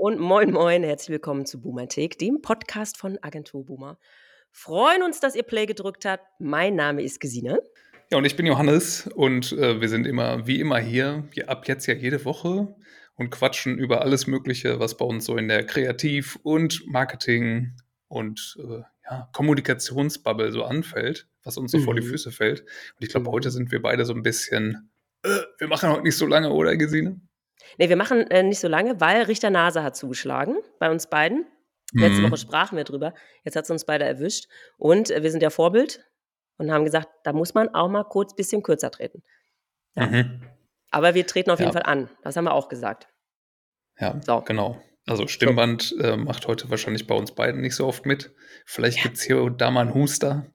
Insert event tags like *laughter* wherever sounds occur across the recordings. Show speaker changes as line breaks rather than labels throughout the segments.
und moin moin, herzlich willkommen zu Boomerthek, dem Podcast von Agentur Boomer. Freuen uns, dass ihr Play gedrückt habt. Mein Name ist Gesine.
Ja, und ich bin Johannes und äh, wir sind immer, wie immer hier, ab jetzt ja jede Woche und quatschen über alles Mögliche, was bei uns so in der Kreativ- und Marketing- und äh, ja, Kommunikationsbubble so anfällt, was uns so mhm. vor die mhm. Füße fällt. Und ich glaube, mhm. heute sind wir beide so ein bisschen, äh, wir machen heute nicht so lange, oder Gesine?
Nee, wir machen äh, nicht so lange, weil Richter Nase hat zugeschlagen bei uns beiden. Letzte mhm. Woche sprachen wir drüber. Jetzt hat es uns beide erwischt. Und äh, wir sind ja Vorbild und haben gesagt, da muss man auch mal kurz ein bisschen kürzer treten. Ja. Mhm. Aber wir treten auf ja. jeden Fall an. Das haben wir auch gesagt.
Ja, so. genau. Also Stimmband so. äh, macht heute wahrscheinlich bei uns beiden nicht so oft mit. Vielleicht ja. gibt es hier und da mal einen Huster.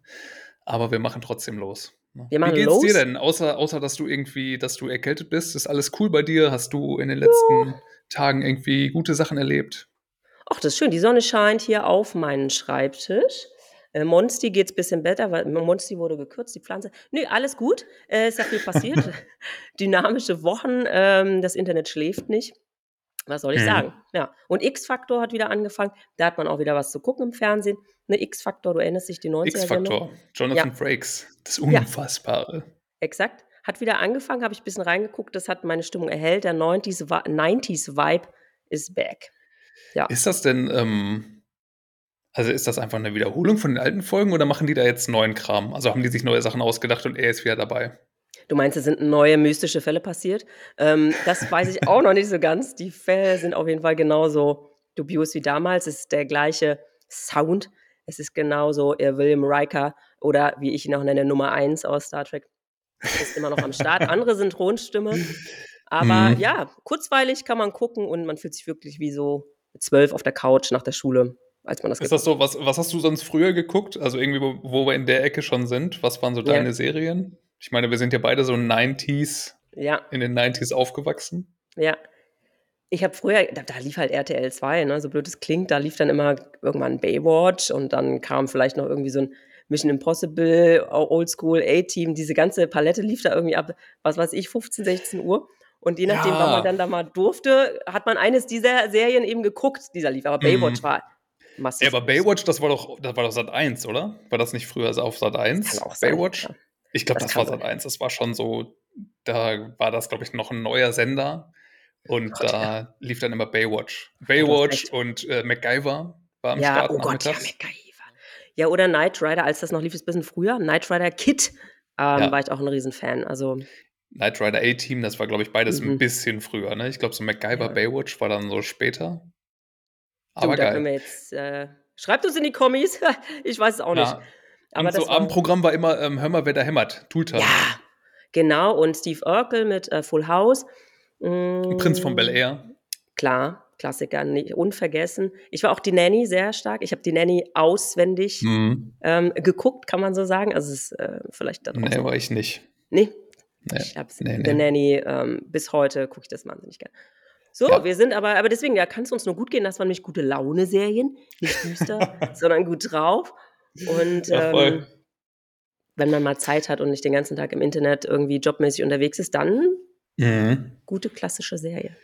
Aber wir machen trotzdem los.
Ne? Wir machen
Wie geht's
los.
dir denn? Außer, außer, dass du irgendwie, dass du erkältet bist, ist alles cool bei dir? Hast du in den letzten ja. Tagen irgendwie gute Sachen erlebt?
Ach, das ist schön. Die Sonne scheint hier auf meinen Schreibtisch. Äh, Monsti geht es ein bisschen besser, weil Monsti wurde gekürzt, die Pflanze. Nö, alles gut. Äh, ist ja viel passiert. *laughs* Dynamische Wochen. Ähm, das Internet schläft nicht. Was soll ich mhm. sagen? Ja. Und X-Faktor hat wieder angefangen. Da hat man auch wieder was zu gucken im Fernsehen. Ne, X-Faktor, du erinnerst dich, die 90er
X-Faktor, Jonathan ja. Frakes. Das Unfassbare. Ja.
Exakt. Hat wieder angefangen, habe ich ein bisschen reingeguckt. Das hat meine Stimmung erhellt. Der 90s-Vibe ist back.
Ja. Ist das denn, ähm, also ist das einfach eine Wiederholung von den alten Folgen oder machen die da jetzt neuen Kram? Also haben die sich neue Sachen ausgedacht und er ist wieder dabei?
Du meinst, es sind neue mystische Fälle passiert? Ähm, das weiß ich auch noch nicht so ganz. Die Fälle sind auf jeden Fall genauso dubios wie damals. Es ist der gleiche Sound. Es ist genauso äh, William Riker oder wie ich ihn auch nenne, Nummer 1 aus Star Trek. Ist immer noch am Start. Andere Synchronstimme. Aber mhm. ja, kurzweilig kann man gucken und man fühlt sich wirklich wie so zwölf auf der Couch nach der Schule, als man das
Ist das so, was, was hast du sonst früher geguckt? Also irgendwie, wo, wo wir in der Ecke schon sind. Was waren so deine ja. Serien? Ich meine, wir sind ja beide so 90s, ja. in den 90s aufgewachsen.
Ja. Ich habe früher, da, da, lief halt RTL 2, ne, so blöd es klingt, da lief dann immer irgendwann Baywatch und dann kam vielleicht noch irgendwie so ein Mission Impossible, Oldschool, A-Team, diese ganze Palette lief da irgendwie ab, was weiß ich, 15, 16 Uhr. Und je nachdem, ja. wann man dann da mal durfte, hat man eines dieser Serien eben geguckt, dieser lief. Aber Baywatch mhm. war massiv.
Ja, aber Baywatch, das war doch, das war doch Sat 1, oder? War das nicht früher auf Sat 1? Baywatch? Sein, ja. Ich glaube, das, das war Sat 1. Das war schon so, da war das, glaube ich, noch ein neuer Sender. Und oh Gott, da ja. lief dann immer Baywatch. Baywatch und äh, MacGyver war am
ja,
Start.
Oh Gott, ja, MacGyver. Ja, oder Knight Rider, als das noch lief, ist ein bisschen früher. Knight Rider Kid ähm, ja. war ich auch ein Riesenfan. Also.
Knight Rider A-Team, das war, glaube ich, beides mhm. ein bisschen früher. Ne? Ich glaube, so MacGyver Baywatch war dann so später.
Aber du, geil. Jetzt, äh, schreibt uns in die Kommis. *laughs* ich weiß es auch nicht.
Aber und so Abendprogramm war immer, ähm, hör mal, wer da hämmert. Tooltime.
Ja, genau. Und Steve Urkel mit äh, Full House.
Mm, Prinz von Bel Air.
Klar, Klassiker, nicht unvergessen. Ich war auch die Nanny sehr stark. Ich habe die Nanny auswendig mhm. ähm, geguckt, kann man so sagen. Also es ist äh, vielleicht da
Nee, war ich nicht.
Nee. nee. Ich habe nee, nee. Nanny ähm, bis heute gucke ich das wahnsinnig gerne. So, ja. wir sind aber, aber deswegen, ja, kann es uns nur gut gehen, das waren nicht gute Laune-Serien, nicht düster, *laughs* sondern gut drauf. Und ja, ähm, wenn man mal Zeit hat und nicht den ganzen Tag im Internet irgendwie jobmäßig unterwegs ist, dann mhm. gute klassische Serie.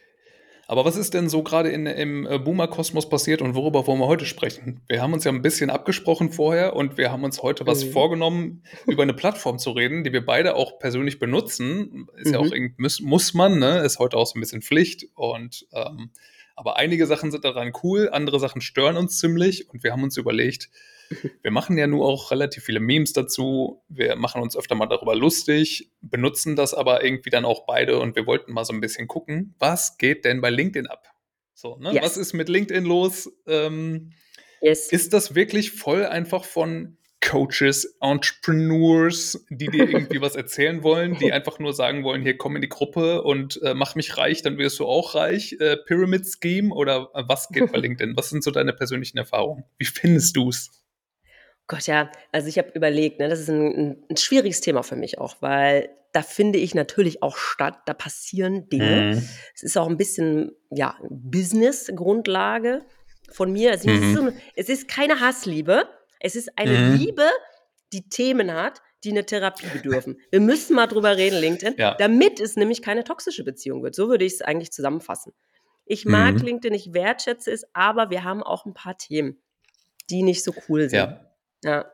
Aber was ist denn so gerade im äh, Boomer-Kosmos passiert und worüber wollen wir heute sprechen? Wir haben uns ja ein bisschen abgesprochen vorher und wir haben uns heute was mhm. vorgenommen, über eine Plattform zu reden, die wir beide auch persönlich benutzen. Ist mhm. ja auch muss, muss man, ne? Ist heute auch so ein bisschen Pflicht und ähm, aber einige Sachen sind daran cool, andere Sachen stören uns ziemlich und wir haben uns überlegt, wir machen ja nur auch relativ viele Memes dazu. Wir machen uns öfter mal darüber lustig, benutzen das aber irgendwie dann auch beide und wir wollten mal so ein bisschen gucken, was geht denn bei LinkedIn ab? So, ne? Yes. Was ist mit LinkedIn los? Ähm, yes. Ist das wirklich voll einfach von Coaches, Entrepreneurs, die dir irgendwie *laughs* was erzählen wollen, die einfach nur sagen wollen, hier komm in die Gruppe und äh, mach mich reich, dann wirst du auch reich. Äh, Pyramid Scheme oder äh, was geht bei *laughs* LinkedIn? Was sind so deine persönlichen Erfahrungen? Wie findest du es?
Gott, ja, also ich habe überlegt, ne, das ist ein, ein, schwieriges Thema für mich auch, weil da finde ich natürlich auch statt, da passieren Dinge. Mhm. Es ist auch ein bisschen, ja, Business-Grundlage von mir. Also mhm. ist so, es ist keine Hassliebe, es ist eine mhm. Liebe, die Themen hat, die eine Therapie bedürfen. *laughs* Wir müssen mal drüber reden, LinkedIn, ja. damit es nämlich keine toxische Beziehung wird. So würde ich es eigentlich zusammenfassen. Ich mag mhm. LinkedIn, ich wertschätze es, aber wir haben auch ein paar Themen, die nicht so cool sind.
Ja. Ja.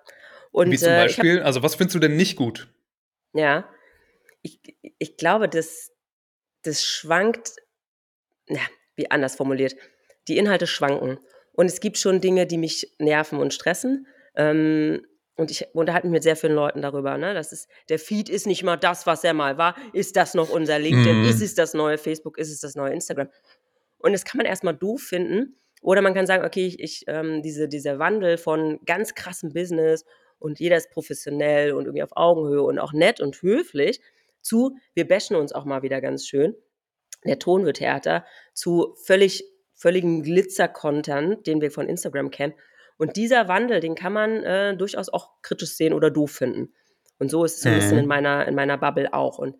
Und, Wie zum äh, Beispiel, hab, also was findest du denn nicht gut?
Ja, ich, ich glaube, das, das schwankt, ja, wie anders formuliert, die Inhalte schwanken. Und es gibt schon Dinge, die mich nerven und stressen. Ähm, und ich unterhalte mich mit sehr vielen Leuten darüber. Ne? Das ist, der Feed ist nicht mal das, was er mal war. Ist das noch unser LinkedIn? Mhm. Ist es das neue Facebook? Ist es das neue Instagram? Und das kann man erstmal doof finden. Oder man kann sagen, okay, ich, ich ähm, diese, dieser Wandel von ganz krassem Business und jeder ist professionell und irgendwie auf Augenhöhe und auch nett und höflich zu, wir bashen uns auch mal wieder ganz schön. Der Ton wird härter zu völlig, völligem Glitzer-Content, den wir von Instagram kennen. Und dieser Wandel, den kann man äh, durchaus auch kritisch sehen oder doof finden. Und so ist es so ein bisschen in mhm. meiner, in meiner Bubble auch. Und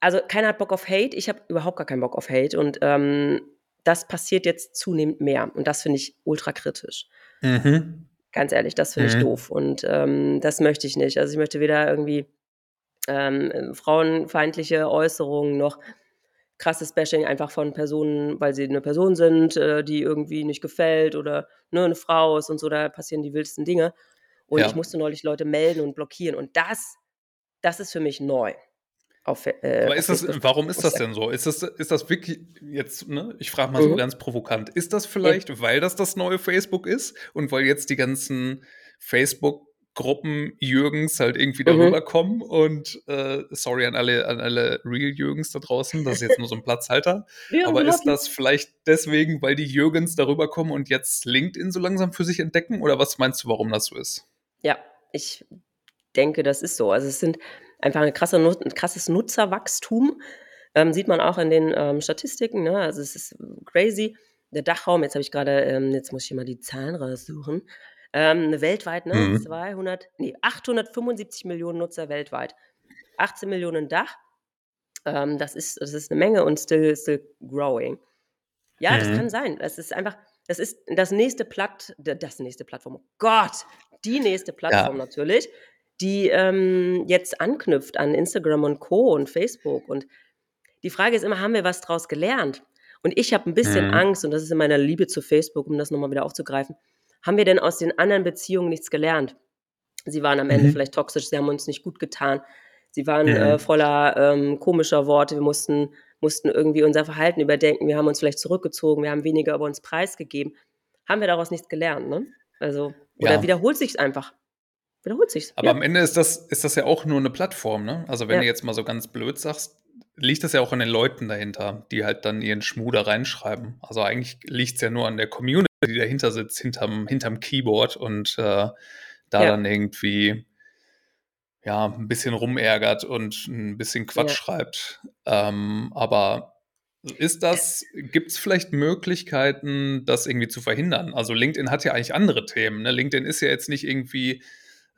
also keiner hat Bock auf Hate, ich habe überhaupt gar keinen Bock auf Hate. Und ähm, das passiert jetzt zunehmend mehr. Und das finde ich ultra kritisch. Mhm. Ganz ehrlich, das finde mhm. ich doof. Und ähm, das möchte ich nicht. Also ich möchte weder irgendwie ähm, frauenfeindliche Äußerungen noch krasses Bashing einfach von Personen, weil sie eine Person sind, äh, die irgendwie nicht gefällt oder ne, eine Frau ist und so, da passieren die wildesten Dinge. Und ja. ich musste neulich Leute melden und blockieren. Und das, das ist für mich neu.
Auf, äh, Aber ist das, warum ist das denn so? Ist das, ist das wirklich jetzt, ne? Ich frage mal mhm. so ganz provokant. Ist das vielleicht, ja. weil das das neue Facebook ist und weil jetzt die ganzen Facebook Gruppen Jürgens halt irgendwie darüber mhm. kommen und äh, sorry an alle, an alle Real Jürgens da draußen, das ist jetzt nur so ein Platzhalter. *laughs* ja, aber ist das vielleicht deswegen, weil die Jürgens darüber kommen und jetzt LinkedIn so langsam für sich entdecken oder was meinst du, warum das so ist?
Ja, ich denke, das ist so. Also es sind einfach ein, krasse, ein krasses Nutzerwachstum. Ähm, sieht man auch in den ähm, Statistiken. Ne? Also es ist crazy. Der Dachraum, jetzt habe ich gerade, ähm, jetzt muss ich mal die Zahlen raussuchen. Ähm, weltweit, ne? Mhm. 200, nee, 875 Millionen Nutzer weltweit. 18 Millionen Dach. Ähm, das, ist, das ist eine Menge und still, still growing. Ja, mhm. das kann sein. Das ist einfach, das ist das nächste Platt, das nächste Plattform. Oh Gott, die nächste Plattform ja. natürlich, die ähm, jetzt anknüpft an Instagram und Co. und Facebook. Und die Frage ist immer, haben wir was draus gelernt? Und ich habe ein bisschen mhm. Angst, und das ist in meiner Liebe zu Facebook, um das nochmal wieder aufzugreifen, haben wir denn aus den anderen Beziehungen nichts gelernt? Sie waren am Ende mhm. vielleicht toxisch, sie haben uns nicht gut getan. Sie waren mhm. äh, voller ähm, komischer Worte. Wir mussten, mussten irgendwie unser Verhalten überdenken. Wir haben uns vielleicht zurückgezogen. Wir haben weniger über uns preisgegeben. Haben wir daraus nichts gelernt, ne? Also, oder ja. wiederholt sich einfach. Wiederholt sich.
Aber ja. am Ende ist das, ist das ja auch nur eine Plattform, ne? Also, wenn ja. du jetzt mal so ganz blöd sagst, liegt das ja auch an den Leuten dahinter, die halt dann ihren Schmuh da reinschreiben. Also, eigentlich liegt es ja nur an der Community die dahinter sitzt, hinterm, hinterm Keyboard und äh, da ja. dann irgendwie ja, ein bisschen rumärgert und ein bisschen Quatsch schreibt. Ähm, aber ist das, gibt es vielleicht Möglichkeiten, das irgendwie zu verhindern? Also LinkedIn hat ja eigentlich andere Themen. Ne? LinkedIn ist ja jetzt nicht irgendwie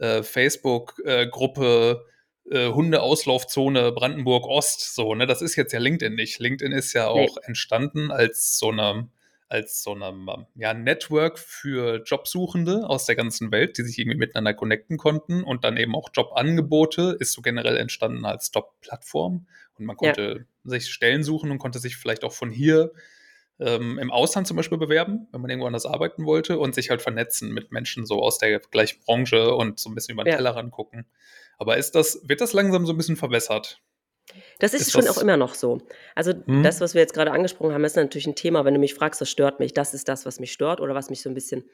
äh, Facebook-Gruppe äh, Hundeauslaufzone Brandenburg Ost. So, ne? Das ist jetzt ja LinkedIn nicht. LinkedIn ist ja auch nee. entstanden als so eine als so einem ähm, ja, Network für Jobsuchende aus der ganzen Welt, die sich irgendwie miteinander connecten konnten und dann eben auch Jobangebote ist so generell entstanden als Job-Plattform und man konnte ja. sich Stellen suchen und konnte sich vielleicht auch von hier ähm, im Ausland zum Beispiel bewerben, wenn man irgendwo anders arbeiten wollte und sich halt vernetzen mit Menschen so aus der gleichen Branche und so ein bisschen über den ja. Teller rangucken. Aber ist das, wird das langsam so ein bisschen verbessert?
Das ist, ist schon das, auch immer noch so. Also hm? das, was wir jetzt gerade angesprochen haben, ist natürlich ein Thema, wenn du mich fragst, was stört mich, das ist das, was mich stört oder was mich so ein bisschen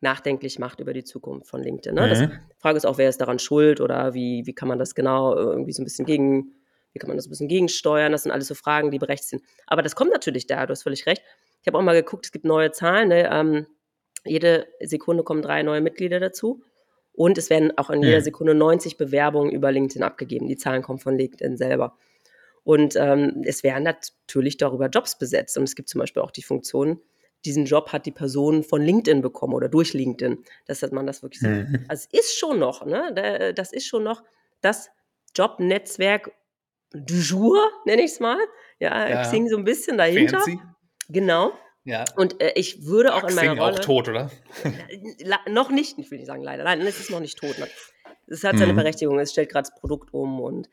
nachdenklich macht über die Zukunft von LinkedIn. Ne? Mhm. Das, die Frage ist auch, wer ist daran schuld oder wie, wie kann man das genau irgendwie so ein bisschen gegen, wie kann man das ein bisschen gegensteuern? Das sind alles so Fragen, die berechtigt sind. Aber das kommt natürlich da, du hast völlig recht. Ich habe auch mal geguckt, es gibt neue Zahlen. Ne? Ähm, jede Sekunde kommen drei neue Mitglieder dazu. Und es werden auch in jeder Sekunde 90 Bewerbungen über LinkedIn abgegeben. Die Zahlen kommen von LinkedIn selber. Und ähm, es werden natürlich darüber Jobs besetzt. Und es gibt zum Beispiel auch die Funktion, diesen Job hat die Person von LinkedIn bekommen oder durch LinkedIn, dass man das wirklich mhm. so. Also es ist schon noch, ne? Das ist schon noch das Jobnetzwerk du jour, nenne ich es mal. Ja, ja, Xing so ein bisschen dahinter. Fancy. Genau. Ja. Und äh, ich würde auch Ach, in meiner Xing Rolle.
auch tot, oder?
noch nicht, ich will nicht sagen leider. Nein, es ist noch nicht tot. Es hat seine mhm. Berechtigung. Es stellt gerade das Produkt um und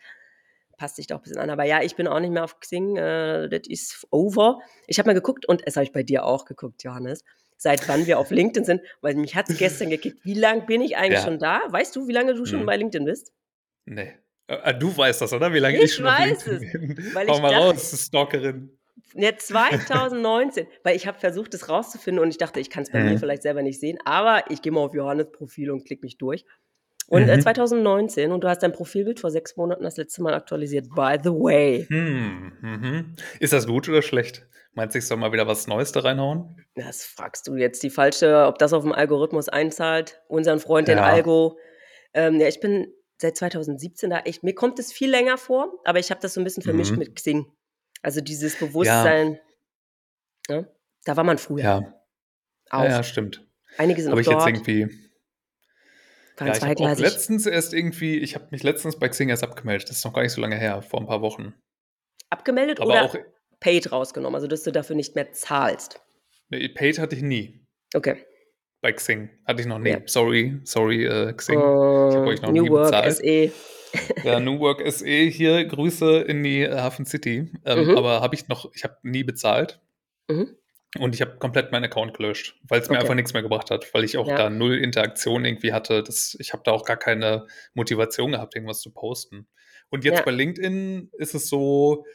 passt sich doch ein bisschen an. Aber ja, ich bin auch nicht mehr auf Xing. Äh, das ist over. Ich habe mal geguckt und es habe ich bei dir auch geguckt, Johannes. Seit wann wir auf LinkedIn sind, weil mich hat es gestern gekickt. Wie lange bin ich eigentlich ja. schon da? Weißt du, wie lange du schon hm. bei LinkedIn bist?
Nee. Äh, du weißt das, oder? Wie lange ich, ich schon weiß es, bin? Weil Hau ich mal dachte, raus, Stalkerin.
Ja, 2019, weil ich habe versucht, das rauszufinden und ich dachte, ich kann es bei mhm. mir vielleicht selber nicht sehen, aber ich gehe mal auf Johannes Profil und klicke mich durch. Und äh, mhm. äh, 2019, und du hast dein Profilbild vor sechs Monaten das letzte Mal aktualisiert, by the way.
Hm, mhm. Ist das gut oder schlecht? Meinst du, ich soll mal wieder was Neues da reinhauen?
Das fragst du jetzt die falsche, ob das auf dem Algorithmus einzahlt. Unseren Freund, ja. den Algo. Ähm, ja, ich bin seit 2017 da echt, mir kommt es viel länger vor, aber ich habe das so ein bisschen vermischt mhm. mit Xing. Also dieses Bewusstsein, ja. Ja, ne? da war man früher.
Ja. Auch. Ja, stimmt.
Einige sind
Aber
ich dort.
jetzt irgendwie. Ja, ich habe auch letztens erst irgendwie, ich habe mich letztens bei Xing erst abgemeldet. Das ist noch gar nicht so lange her, vor ein paar Wochen.
Abgemeldet Aber oder auch, paid rausgenommen, also dass du dafür nicht mehr zahlst?
Nee, paid hatte ich nie.
Okay.
Bei Xing hatte ich noch nie. Ja. Sorry, sorry, äh, Xing. Uh, ich habe euch noch New nie Work bezahlt. SE. *laughs* Ja, New Work SE hier, Grüße in die äh, Hafen City. Ähm, mhm. Aber habe ich noch, ich habe nie bezahlt. Mhm. Und ich habe komplett meinen Account gelöscht, weil es mir einfach nichts mehr gebracht hat, weil ich auch ja. da null Interaktion irgendwie hatte. Das, ich habe da auch gar keine Motivation gehabt, irgendwas zu posten. Und jetzt ja. bei LinkedIn ist es so,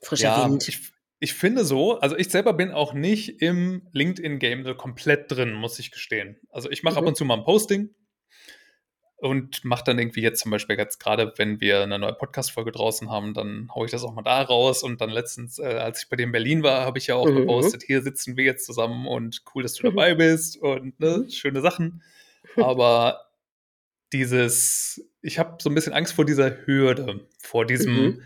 Frischer ja, Wind.
Ich, ich finde so, also ich selber bin auch nicht im LinkedIn-Game so komplett drin, muss ich gestehen. Also ich mache mhm. ab und zu mal ein Posting, und mache dann irgendwie jetzt zum Beispiel jetzt gerade, wenn wir eine neue Podcast-Folge draußen haben, dann haue ich das auch mal da raus. Und dann letztens, äh, als ich bei dir in Berlin war, habe ich ja auch mhm. gepostet, hier sitzen wir jetzt zusammen und cool, dass du mhm. dabei bist und ne, mhm. schöne Sachen. *laughs* Aber dieses, ich habe so ein bisschen Angst vor dieser Hürde, vor diesem, mhm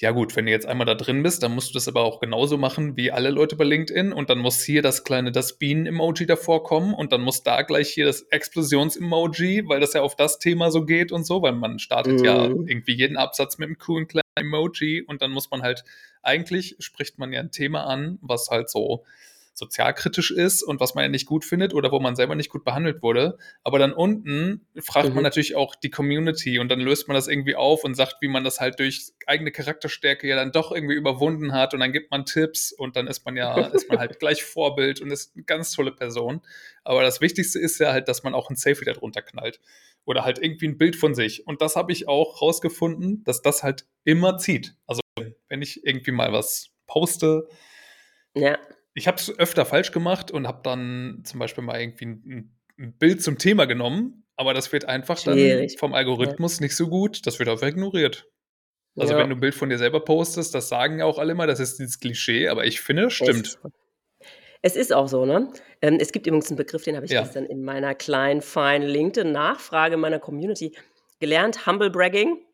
ja gut, wenn du jetzt einmal da drin bist, dann musst du das aber auch genauso machen wie alle Leute bei LinkedIn und dann muss hier das kleine das Bienen-Emoji davor kommen und dann muss da gleich hier das Explosions-Emoji, weil das ja auf das Thema so geht und so, weil man startet mhm. ja irgendwie jeden Absatz mit einem coolen kleinen Emoji und dann muss man halt, eigentlich spricht man ja ein Thema an, was halt so sozialkritisch ist und was man ja nicht gut findet oder wo man selber nicht gut behandelt wurde. Aber dann unten fragt mhm. man natürlich auch die Community und dann löst man das irgendwie auf und sagt, wie man das halt durch eigene Charakterstärke ja dann doch irgendwie überwunden hat und dann gibt man Tipps und dann ist man ja, *laughs* ist man halt gleich Vorbild und ist eine ganz tolle Person. Aber das Wichtigste ist ja halt, dass man auch ein Selfie darunter knallt oder halt irgendwie ein Bild von sich. Und das habe ich auch rausgefunden, dass das halt immer zieht. Also wenn ich irgendwie mal was poste,
ja
ich habe es öfter falsch gemacht und habe dann zum Beispiel mal irgendwie ein, ein, Bild zum Thema genommen, aber das wird einfach Schwierig. dann vom Algorithmus ja. nicht so gut, das wird einfach ignoriert. Also ja. wenn du ein Bild von dir selber postest, das sagen ja auch alle immer, das ist dieses Klischee, aber ich finde, das stimmt.
Es ist auch so, ne? Ähm, es gibt übrigens einen Begriff, den habe ich ja. gestern in meiner kleinen, feinen LinkedIn-Nachfrage meiner Community gelernt, Humble Bragging.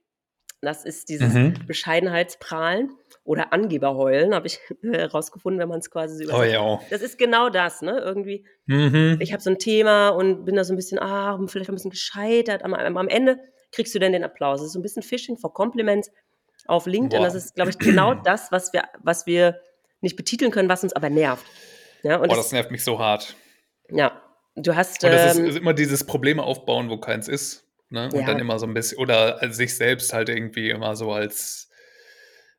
Das ist dieses mhm. Bescheidenheitsprahlen oder Angeberheulen, habe ich *laughs* herausgefunden, wenn man es quasi so
oh, ja.
Das ist genau das, ne? Irgendwie, mhm. ich habe so ein Thema und bin da so ein bisschen, ah, vielleicht ein bisschen gescheitert. Am, am Ende kriegst du dann den Applaus. Das ist so ein bisschen Phishing for Compliments auf LinkedIn. Boah. Das ist, glaube ich, genau *clears throat* das, was wir, was wir nicht betiteln können, was uns aber nervt. Ja,
und Boah, das, das nervt mich so hart.
Ja, du hast.
Und das ähm, ist, ist immer dieses Probleme aufbauen, wo keins ist. Ne? Und ja. dann immer so ein bisschen, oder sich selbst halt irgendwie immer so als,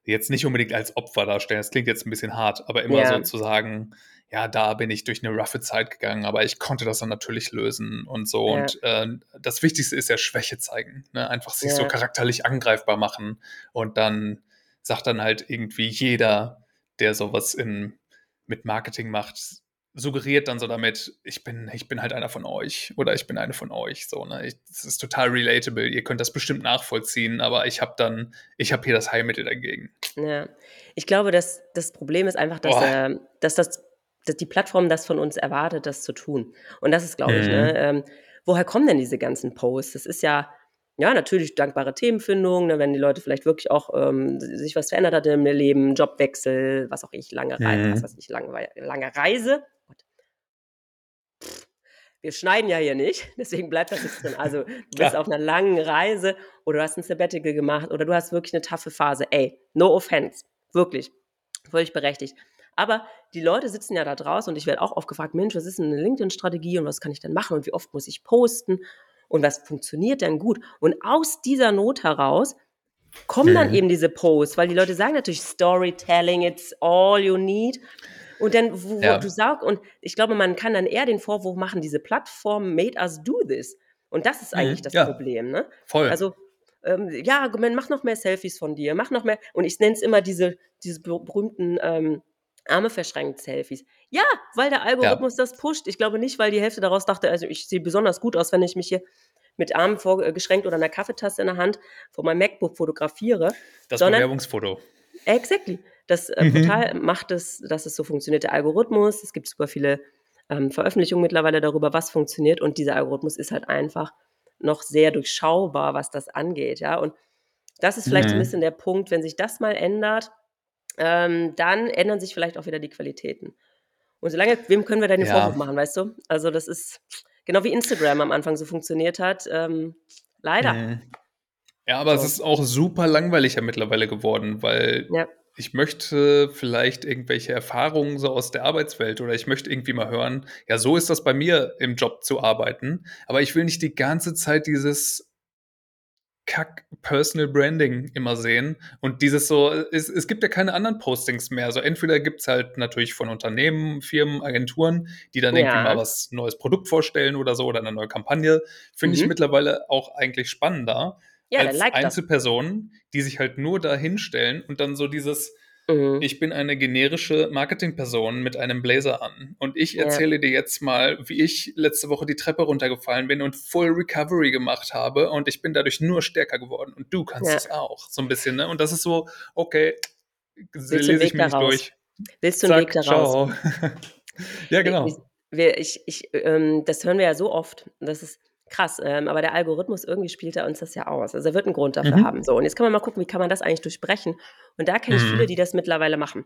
jetzt nicht unbedingt als Opfer darstellen, das klingt jetzt ein bisschen hart, aber immer ja. so zu sagen, ja, da bin ich durch eine roughe Zeit gegangen, aber ich konnte das dann natürlich lösen und so. Ja. Und äh, das Wichtigste ist ja Schwäche zeigen, ne? einfach sich so charakterlich angreifbar machen. Und dann sagt dann halt irgendwie jeder, der sowas in, mit Marketing macht, suggeriert dann so damit, ich bin, ich bin halt einer von euch oder ich bin eine von euch. So, ne? das ist total relatable. Ihr könnt das bestimmt nachvollziehen, aber ich habe dann, ich habe hier das Heilmittel dagegen.
Ja, ich glaube, dass das Problem ist einfach, dass, äh, dass, das, dass die Plattform das von uns erwartet, das zu tun. Und das ist, glaube mhm. ich, ne? Mhm. Ähm, woher kommen denn diese ganzen Posts? Das ist ja, ja, natürlich dankbare Themenfindung, ne, wenn die Leute vielleicht wirklich auch ähm, sich was verändert hat im Leben, Jobwechsel, was auch ich, lange Reise, mhm. was weiß ich, lange, lange Reise, wir schneiden ja hier nicht, *laughs* deswegen bleibt das jetzt drin. Also du *laughs* bist auf einer langen Reise oder du hast ein Sabbatical gemacht oder du hast wirklich eine taffe Phase. Ey, no offense, wirklich, völlig berechtigt. Aber die Leute sitzen ja da draußen und ich werde auch oft gefragt, Mensch, was ist denn eine LinkedIn-Strategie und was kann ich denn machen und wie oft muss ich posten und was funktioniert denn gut? Und aus dieser Not heraus kommen dann eben diese Posts, weil die Leute sagen natürlich Storytelling, it's all you need. Und dann, wo, wo
Ja.
du sagst, und ich glaube, man kann dann eher den Vorwurf machen, diese Plattform made us do this. Und das ist eigentlich
Mhm,
das
ja.
Problem, ne?
Voll.
Also, ähm, ja, mach noch mehr Selfies von dir, mach noch mehr. Und ich nenne es immer diese, diese ber- berühmten ähm, Arme verschränkt Selfies. Ja, weil der Algorithmus das pusht. Ich glaube nicht, weil die Hälfte daraus dachte, also ich sehe besonders gut aus, wenn ich mich hier mit Armen vorgeschränkt oder einer Kaffeetasse in der Hand vor meinem MacBook fotografiere.
das
sondern-
Bewerbungsfoto.
Exactly. Das äh,
Mhm.
Portal macht es, dass es so funktioniert. Der Algorithmus, es gibt super viele ähm, Veröffentlichungen mittlerweile darüber, was funktioniert. Und dieser Algorithmus ist halt einfach noch sehr durchschaubar, was das angeht. Ja, und das ist vielleicht so ein
Mhm.
bisschen der Punkt, wenn sich das mal ändert, ähm, dann ändern sich vielleicht auch wieder die Qualitäten. Und solange, wem können wir da den
Ja.
Vorwurf machen, weißt du? Also, das ist genau wie Instagram am Anfang so funktioniert hat. Ähm, leider.
Mhm. Ja, aber
So.
es ist auch super langweilig ja mittlerweile geworden, weil
Ja.
Ich möchte vielleicht irgendwelche Erfahrungen so aus der Arbeitswelt oder ich möchte irgendwie mal hören, ja, so ist das bei mir im Job zu arbeiten, aber ich will nicht die ganze Zeit dieses Kack Personal Branding immer sehen und dieses so, es, es gibt ja keine anderen Postings mehr. Also entweder gibt es halt natürlich von Unternehmen, Firmen, Agenturen, die dann irgendwie
Ja.
mal was neues Produkt vorstellen oder so oder eine neue Kampagne. Finde ich
Mhm.
mittlerweile auch eigentlich spannender
Ja,
als
like das.
Einzelpersonen, die sich halt nur da hinstellen und dann so dieses,
Mhm.
ich bin eine generische Marketingperson mit einem Blazer an und ich
Ja.
erzähle dir jetzt mal, wie ich letzte Woche die Treppe runtergefallen bin und Full Recovery gemacht habe und ich bin dadurch nur stärker geworden und du kannst
Ja.
es auch, so ein bisschen, ne? Und das ist so, okay,
Willst
lese ich mir nicht
daraus?
durch.
Willst du einen Weg daraus? *laughs*
ja, genau.
Wir, wir, ich, ich, ähm, das hören wir ja so oft. Das ist krass. Ähm, aber der Algorithmus, irgendwie spielt er uns das ja aus. Also er wird einen Grund dafür
Mhm.
haben. So, und jetzt kann man mal gucken, wie kann man das eigentlich durchbrechen. Und da kenne ich
Mhm.
viele, die das mittlerweile machen.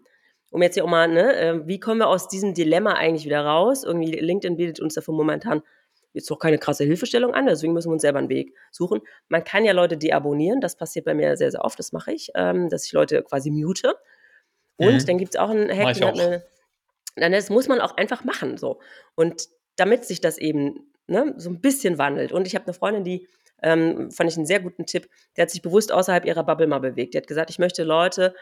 Um jetzt hier auch mal, ne, äh, wie kommen wir aus diesem Dilemma eigentlich wieder raus? Irgendwie LinkedIn bietet uns dafür momentan jetzt noch keine krasse Hilfestellung an, deswegen müssen wir uns selber einen Weg suchen. Man kann ja Leute deabonnieren, das passiert bei mir sehr, sehr oft, das mache ich, ähm, dass ich Leute quasi mute. Und
Mhm.
dann gibt es auch einen Hack, eine, dann das muss man auch einfach machen so. Und damit sich das eben ne, so ein bisschen wandelt. Und ich habe eine Freundin, die ähm, fand ich einen sehr guten Tipp, die hat sich bewusst außerhalb ihrer Bubble mal bewegt. Die hat gesagt, ich möchte Leute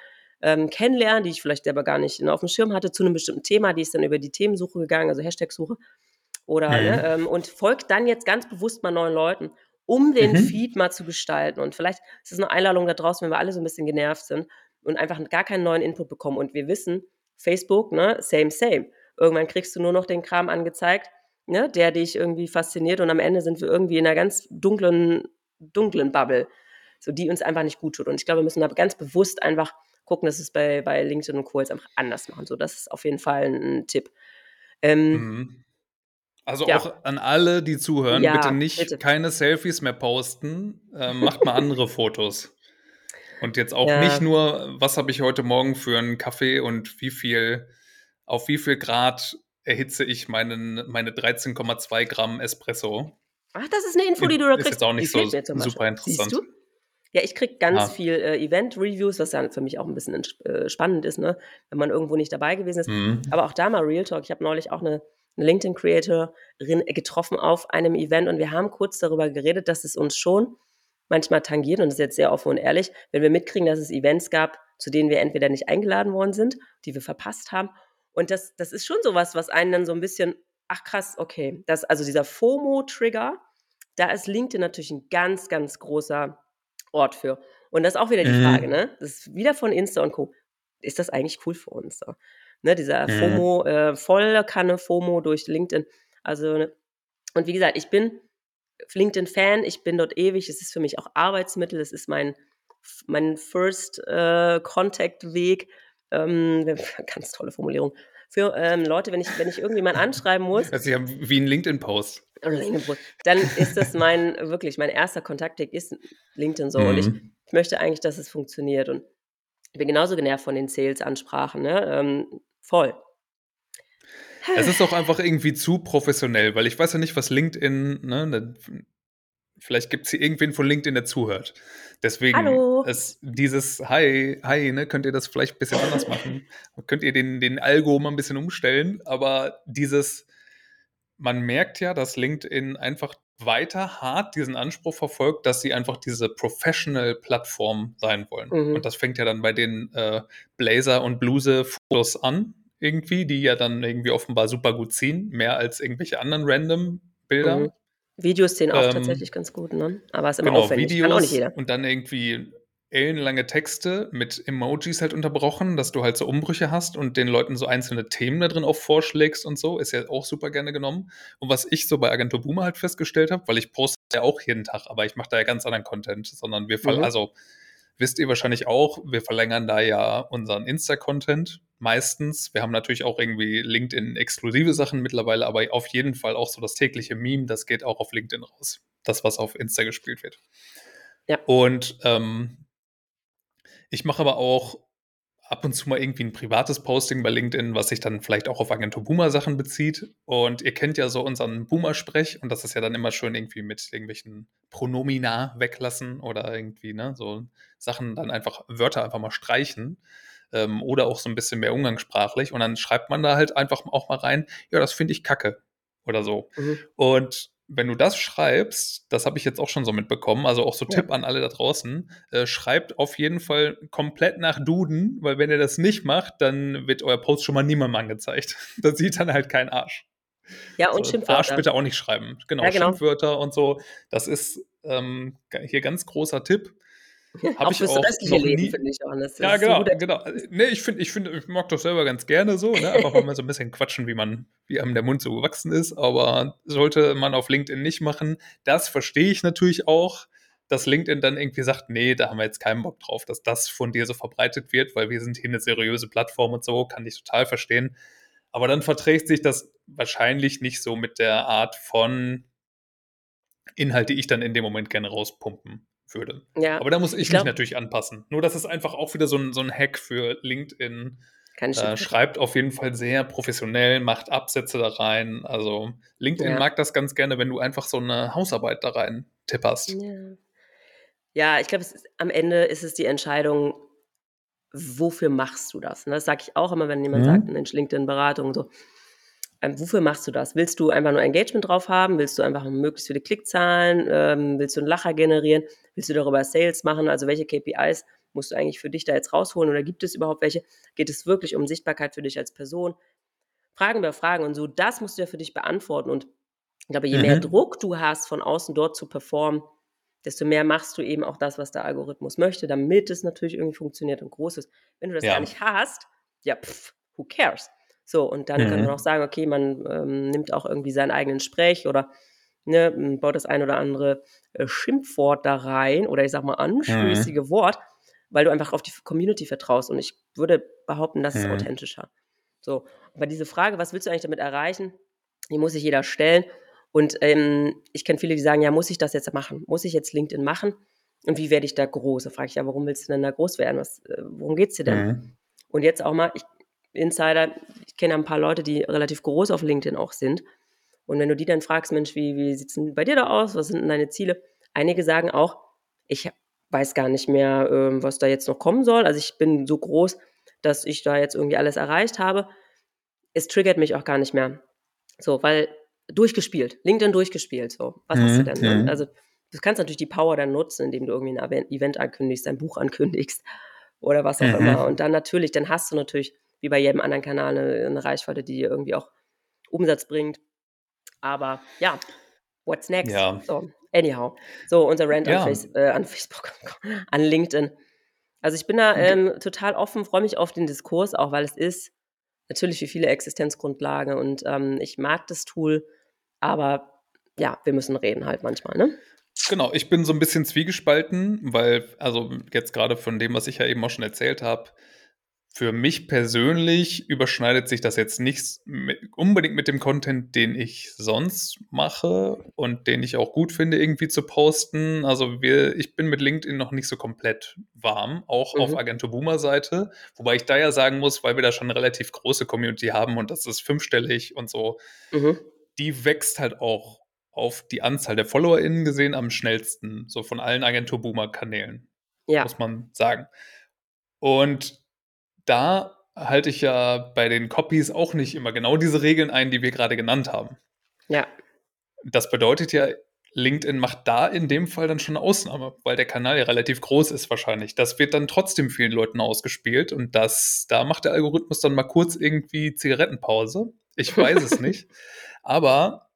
ähm, kennenlernen, die ich vielleicht selber gar nicht auf dem Schirm hatte, zu einem bestimmten Thema. Die ist dann über die Themensuche gegangen, also Hashtag-Suche. Oder,
Mhm.
ne, ähm, und folgt dann jetzt ganz bewusst mal neuen Leuten, um den
Mhm.
Feed mal zu gestalten. Und vielleicht ist es eine Einladung da draußen, wenn wir alle so ein bisschen genervt sind und einfach gar keinen neuen Input bekommen. Und wir wissen, Facebook, ne, same, same. Irgendwann kriegst du nur noch den Kram angezeigt, ne, der dich irgendwie fasziniert und am Ende sind wir irgendwie in einer ganz dunklen, dunklen Bubble, so die uns einfach nicht gut tut. Und ich glaube, wir müssen da ganz bewusst einfach gucken, dass es bei, bei LinkedIn und Co. jetzt einfach anders machen. So, das ist auf jeden Fall ein, Tipp. Ähm,
Mhm. Also
Ja.
auch an alle, die zuhören,
Ja,
bitte nicht
bitte.
keine Selfies mehr posten. Ähm, macht mal andere *laughs* Fotos. Und jetzt auch
Ja.
nicht nur, was habe ich heute Morgen für einen Kaffee und wie viel, auf wie viel Grad erhitze ich meinen, meine 13,2 Gramm Espresso.
Ach, das ist eine Info, die du da
Ist
kriegst.
jetzt auch nicht so super interessant.
Siehst du? Ja, ich kriege ganz
Ah.
viel äh, Event-Reviews, was ja für mich auch ein bisschen äh, spannend ist, ne? wenn man irgendwo nicht dabei gewesen ist.
Mhm.
Aber auch da mal Real Talk. Ich habe neulich auch eine, eine LinkedIn-Creatorin getroffen auf einem Event und wir haben kurz darüber geredet, dass es uns schon manchmal tangiert und das ist jetzt sehr offen und ehrlich, wenn wir mitkriegen, dass es Events gab, zu denen wir entweder nicht eingeladen worden sind, die wir verpasst haben. Und das, das ist schon sowas, was einen dann so ein bisschen, ach krass, okay, das, also dieser FOMO-Trigger, da ist LinkedIn natürlich ein ganz, ganz großer Ort für. Und das ist auch wieder die
Mhm.
Frage, ne? Das ist wieder von Insta und Co. Ist das eigentlich cool für uns? So? Ne, dieser
Mhm.
FOMO, äh, volle Kanne FOMO durch LinkedIn. Also, ne? und wie gesagt, ich bin LinkedIn-Fan, ich bin dort ewig, es ist für mich auch Arbeitsmittel, es ist mein, mein First äh. Ähm, *laughs* ganz tolle Formulierung. Für ähm, Leute, wenn ich, wenn ich irgendjemanden anschreiben muss,
Also, *laughs* sie haben wie ein LinkedIn-Post.
dann ist das mein, wirklich, mein erster Kontaktweg ist LinkedIn so. Und ich,
Mhm.
ich möchte eigentlich, dass es funktioniert. Und ich bin genauso genervt von den Sales-Ansprachen, ne? Ähm, voll.
Es ist auch einfach irgendwie zu professionell, weil ich weiß ja nicht, was LinkedIn, ne, vielleicht gibt es hier irgendwen von LinkedIn, der zuhört. Deswegen
Hallo.
ist dieses Hi, hi, ne, könnt ihr das vielleicht ein bisschen anders machen? Könnt ihr den, den Algo mal ein bisschen umstellen? Aber dieses, man merkt ja, dass LinkedIn einfach weiter hart diesen Anspruch verfolgt, dass sie einfach diese Professional-Plattform sein wollen.
Mhm.
Und das fängt ja dann bei den äh, Blazer- und Bluse-Fotos an, irgendwie, die ja dann irgendwie offenbar super gut ziehen, mehr als irgendwelche anderen random Bilder.
Mhm. Videos sehen auch
Ähm,
tatsächlich ganz gut, ne? Aber es ist immer
Genau,
aufwendig. Kann auch nicht
Videos
jeder.
und dann irgendwie ellenlange Texte mit Emojis halt unterbrochen, dass du halt so Umbrüche hast und den Leuten so einzelne Themen da drin auch vorschlägst und so, ist ja auch super gerne genommen. Und was ich so bei Agentur Boomer halt festgestellt habe, weil ich poste ja auch jeden Tag, aber ich mache da ja ganz anderen Content, sondern wir
Mhm.
also wisst ihr wahrscheinlich auch, wir verlängern da ja unseren Insta-Content meistens. Wir haben natürlich auch irgendwie LinkedIn-exklusive Sachen mittlerweile, aber auf jeden Fall auch so das tägliche Meme, das geht auch auf LinkedIn raus. Das, was auf Insta gespielt wird.
Ja.
Und ähm, ich mache aber auch ab und zu mal irgendwie ein privates Posting bei LinkedIn, was sich dann vielleicht auch auf Agentur Boomer Sachen bezieht. Und ihr kennt ja so unseren Boomer-Sprech und das ist ja dann immer schön irgendwie mit irgendwelchen Pronomina weglassen oder irgendwie, ne, so Sachen dann einfach, Wörter einfach mal streichen. Ähm, oder auch so ein bisschen mehr umgangssprachlich. Und dann schreibt man da halt einfach auch mal rein, ja, das finde ich kacke. Oder so.
Mhm.
Und wenn du das schreibst, das habe ich jetzt auch schon so mitbekommen, also auch so
Ja.
Tipp an alle da draußen, äh, schreibt auf jeden Fall komplett nach Duden, weil wenn ihr das nicht macht, dann wird euer Post schon mal niemandem angezeigt. *laughs* Das sieht dann halt kein Arsch.
Ja, und
So,
Schimpfwörter.
Arsch bitte auch nicht schreiben. Genau,
Ja, genau.
Schimpfwörter und so. Das ist ähm, hier ganz großer Tipp. *laughs* Hab
auch
ich
fürs
auch
restliche
noch
Leben,
nie-
finde ich, Johannes. Das
Ja, genau, genau. Nee, ich finde, ich finde, ich mag das selber ganz gerne so, ne? Einfach mal so ein bisschen quatschen, wie man, wie einem der Mund so gewachsen ist, aber sollte man auf LinkedIn nicht machen. Das verstehe ich natürlich auch, dass LinkedIn dann irgendwie sagt, nee, da haben wir jetzt keinen Bock drauf, dass das von dir so verbreitet wird, weil wir sind hier eine seriöse Plattform und so, kann ich total verstehen. Aber dann verträgt sich das wahrscheinlich nicht so mit der Art von Inhalt, die ich dann in dem Moment gerne rauspumpen würde.
Ja,
Aber da muss ich,
Ich glaub-
mich natürlich anpassen. Nur das ist einfach auch wieder so ein, so ein Hack für LinkedIn. Äh, schreibt auf jeden Fall sehr professionell, macht Absätze da rein. Also LinkedIn
Ja.
mag das ganz gerne, wenn du einfach so eine Hausarbeit da rein tipperst.
Ja, ja ich glaube, am Ende ist es die Entscheidung, wofür machst du das? Ne? Das sage ich auch immer, wenn jemand
Mhm.
sagt, Mensch, LinkedIn-Beratung, so. Ähm, wofür machst du das? Willst du einfach nur Engagement drauf haben? Willst du einfach möglichst viele Klickzahlen? Ähm, willst du einen Lacher generieren? Willst du darüber Sales machen? Also welche KPIs musst du eigentlich für dich da jetzt rausholen oder gibt es überhaupt welche? Geht es wirklich um Sichtbarkeit für dich als Person? Fragen über Fragen und so, das musst du ja für dich beantworten. Und ich glaube, je mehr
Mhm.
Druck du hast, von außen dort zu performen, desto mehr machst du eben auch das, was der Algorithmus möchte, damit es natürlich irgendwie funktioniert und groß ist. Wenn du das
Ja.
gar nicht hast, ja, pff, who cares? So, und dann kann
Mhm.
man auch sagen, okay, man ähm, nimmt auch irgendwie seinen eigenen Sprech oder ne, m, baut das ein oder andere äh, Schimpfwort da rein oder ich sag mal anstößige Wort, weil du einfach auf die Community vertraust. Und ich würde behaupten, das ist
Mhm.
authentischer. So, aber diese Frage, was willst du eigentlich damit erreichen, die muss sich jeder stellen. Und ähm, ich kenne viele, die sagen, ja, muss ich das jetzt machen? Muss ich jetzt LinkedIn machen? Und wie werde ich da groß? Da frage ich ja, warum willst du denn da groß werden? Was, äh, worum geht's dir denn?
Mhm.
Und jetzt auch mal, ich, Insider, kenne ein paar Leute, die relativ groß auf LinkedIn auch sind. Und wenn du die dann fragst, Mensch, wie, wie sieht es denn bei dir da aus? Was sind denn deine Ziele? Einige sagen auch, ich weiß gar nicht mehr, ähm, was da jetzt noch kommen soll. Also ich bin so groß, dass ich da jetzt irgendwie alles erreicht habe. Es triggert mich auch gar nicht mehr. So, weil durchgespielt, LinkedIn durchgespielt. So, was hast du
Mhm,
denn? Ne?
mhm.
Also du kannst natürlich die Power dann nutzen, indem du irgendwie ein Event ankündigst, ein Buch ankündigst oder was auch
Mhm.
immer. Und dann natürlich, dann hast du natürlich, wie bei jedem anderen Kanal, eine, eine Reichweite, die dir irgendwie auch Umsatz bringt. Aber ja, what's next?
Ja.
So, anyhow. So, unser Rant
Ja.
an, Face, äh, an *laughs* Facebook, an LinkedIn. Also ich bin da ähm, total offen, freue mich auf den Diskurs auch, weil es ist natürlich für viele Existenzgrundlage und ähm, ich mag das Tool, aber ja, wir müssen reden halt manchmal, ne?
Genau, ich bin so ein bisschen zwiegespalten, weil, also jetzt gerade von dem, was ich ja eben auch schon erzählt habe, für mich persönlich überschneidet sich das jetzt nicht mit, unbedingt mit dem Content, den ich sonst mache und den ich auch gut finde, irgendwie zu posten. Also wir, ich bin mit LinkedIn noch nicht so komplett warm, auch
Mhm.
auf Agentur Boomer Seite, wobei ich da ja sagen muss, weil wir da schon eine relativ große Community haben und das ist fünfstellig und so,
Mhm.
die wächst halt auch auf die Anzahl der FollowerInnen gesehen am schnellsten, so von allen Agentur-Boomer-Kanälen,
Ja,
muss man sagen. Und da halte ich ja bei den Copies auch nicht immer genau diese Regeln ein, die wir gerade genannt haben.
ja,
Das bedeutet ja LinkedIn macht da in dem Fall dann schon eine Ausnahme, weil der Kanal ja relativ groß ist wahrscheinlich. Das wird dann trotzdem vielen Leuten ausgespielt und das, da macht der Algorithmus dann mal kurz irgendwie Zigarettenpause. Ich weiß es *laughs* nicht. Aber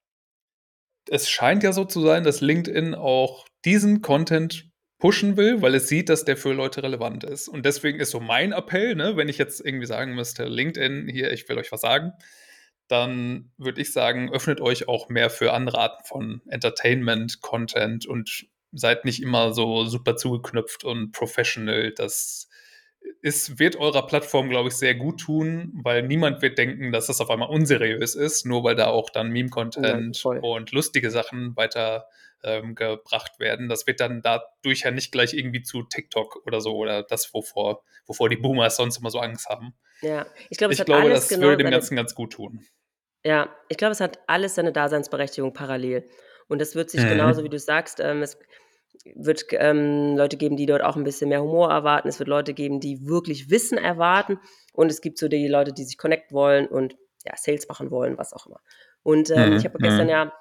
es scheint ja so zu sein, dass LinkedIn auch diesen Content pushen will, weil es sieht, dass der für Leute relevant ist. Und deswegen ist so mein Appell, ne, wenn ich jetzt irgendwie sagen müsste, LinkedIn, hier, ich will euch was sagen, dann würde ich sagen, öffnet euch auch mehr für andere Arten von Entertainment, Content und seid nicht immer so super zugeknüpft und professional. Das ist, wird eurer Plattform, glaube ich, sehr gut tun, weil niemand wird denken, dass das auf einmal unseriös ist, nur weil da auch dann Meme-Content ja, und lustige Sachen weiter ähm, gebracht werden. Das wird dann dadurch ja nicht gleich irgendwie zu TikTok oder so oder das, wovor, wovor die Boomers sonst immer so Angst haben.
Ja, ich, glaub,
ich glaube, das genau würde dem Ganzen ganz gut tun.
Ja, ich glaube, es hat alles seine Daseinsberechtigung parallel. Und das wird sich mhm. genauso, wie du sagst, ähm, es wird ähm, Leute geben, die dort auch ein bisschen mehr Humor erwarten. Es wird Leute geben, die wirklich Wissen erwarten. Und es gibt so die Leute, die sich connect wollen und ja, Sales machen wollen, was auch immer. Und ähm, mhm. ich habe gestern mhm. ja,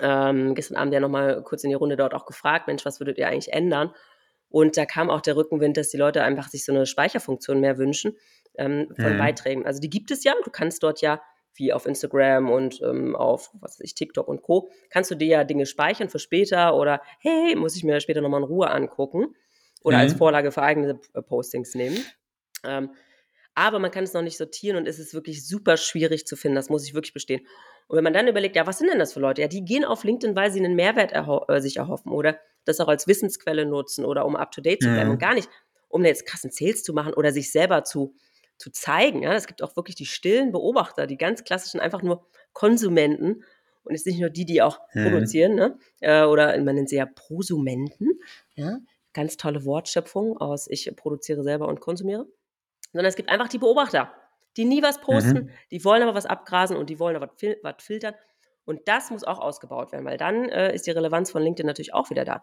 ähm, gestern Abend ja nochmal kurz in die Runde dort auch gefragt, Mensch, was würdet ihr eigentlich ändern? Und da kam auch der Rückenwind, dass die Leute einfach sich so eine Speicherfunktion mehr wünschen ähm, von mhm. Beiträgen. Also die gibt es ja. Du kannst dort ja wie auf Instagram und ähm, auf was weiß ich, TikTok und Co., kannst du dir ja Dinge speichern für später oder hey, muss ich mir später nochmal in Ruhe angucken oder mhm. als Vorlage für eigene äh, Postings nehmen. Ähm, aber man kann es noch nicht sortieren und es ist wirklich super schwierig zu finden, das muss ich wirklich bestehen. Und wenn man dann überlegt, ja, was sind denn das für Leute? Ja, die gehen auf LinkedIn, weil sie einen Mehrwert erho äh, sich erhoffen oder das auch als Wissensquelle nutzen oder um up-to-date zu bleiben mhm. und gar nicht, um jetzt krassen Sales zu machen oder sich selber zu zu zeigen. Ja? Es gibt auch wirklich die stillen Beobachter, die ganz klassischen einfach nur Konsumenten und es sind nicht nur die, die auch mhm. produzieren, ne? Äh, oder man nennt sie ja Prosumenten. Ja? Ganz tolle Wortschöpfung aus ich produziere selber und konsumiere. Sondern es gibt einfach die Beobachter, die nie was posten, mhm. die wollen aber was abgrasen und die wollen aber was, was filtern. Und das muss auch ausgebaut werden, weil dann äh, ist die Relevanz von LinkedIn natürlich auch wieder da.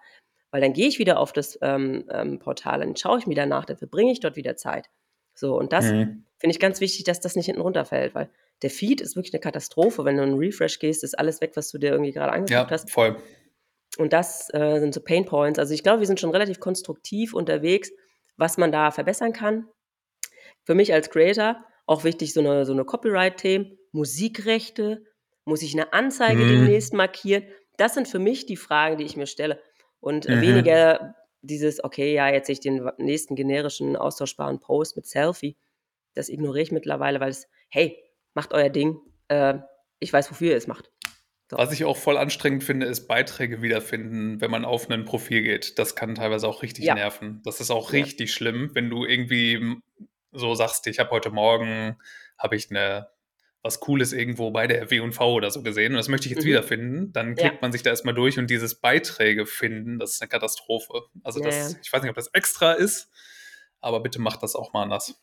Weil dann gehe ich wieder auf das ähm, ähm, Portal, dann schaue ich wieder nach, dann verbringe ich dort wieder Zeit. So, und das mhm. finde ich ganz wichtig, dass das nicht hinten runterfällt, weil der Feed ist wirklich eine Katastrophe. Wenn du einen Refresh gehst, ist alles weg, was du dir irgendwie gerade angeguckt ja, hast.
voll.
Und das äh, sind so Pain Points. Also ich glaube, wir sind schon relativ konstruktiv unterwegs, was man da verbessern kann. Für mich als Creator auch wichtig so eine, so eine Copyright-Themen, Musikrechte, muss ich eine Anzeige mhm. demnächst markieren? Das sind für mich die Fragen, die ich mir stelle. Und mhm. weniger dieses, okay, ja, jetzt sehe ich den nächsten generischen austauschbaren Post mit Selfie, das ignoriere ich mittlerweile, weil es, hey, macht euer Ding, äh, ich weiß, wofür ihr es macht.
So. Was ich auch voll anstrengend finde, ist Beiträge wiederfinden, wenn man auf ein Profil geht. Das kann teilweise auch richtig ja. nerven. Das ist auch richtig ja. schlimm, wenn du irgendwie so sagst, ich habe heute Morgen habe ich eine was Cooles irgendwo bei der W&V oder so gesehen und das möchte ich jetzt mhm. wiederfinden, dann klickt ja. man sich da erstmal durch und dieses Beiträge finden, das ist eine Katastrophe. Also ja, das, ich weiß nicht, ob das extra ist, aber bitte macht das auch mal anders.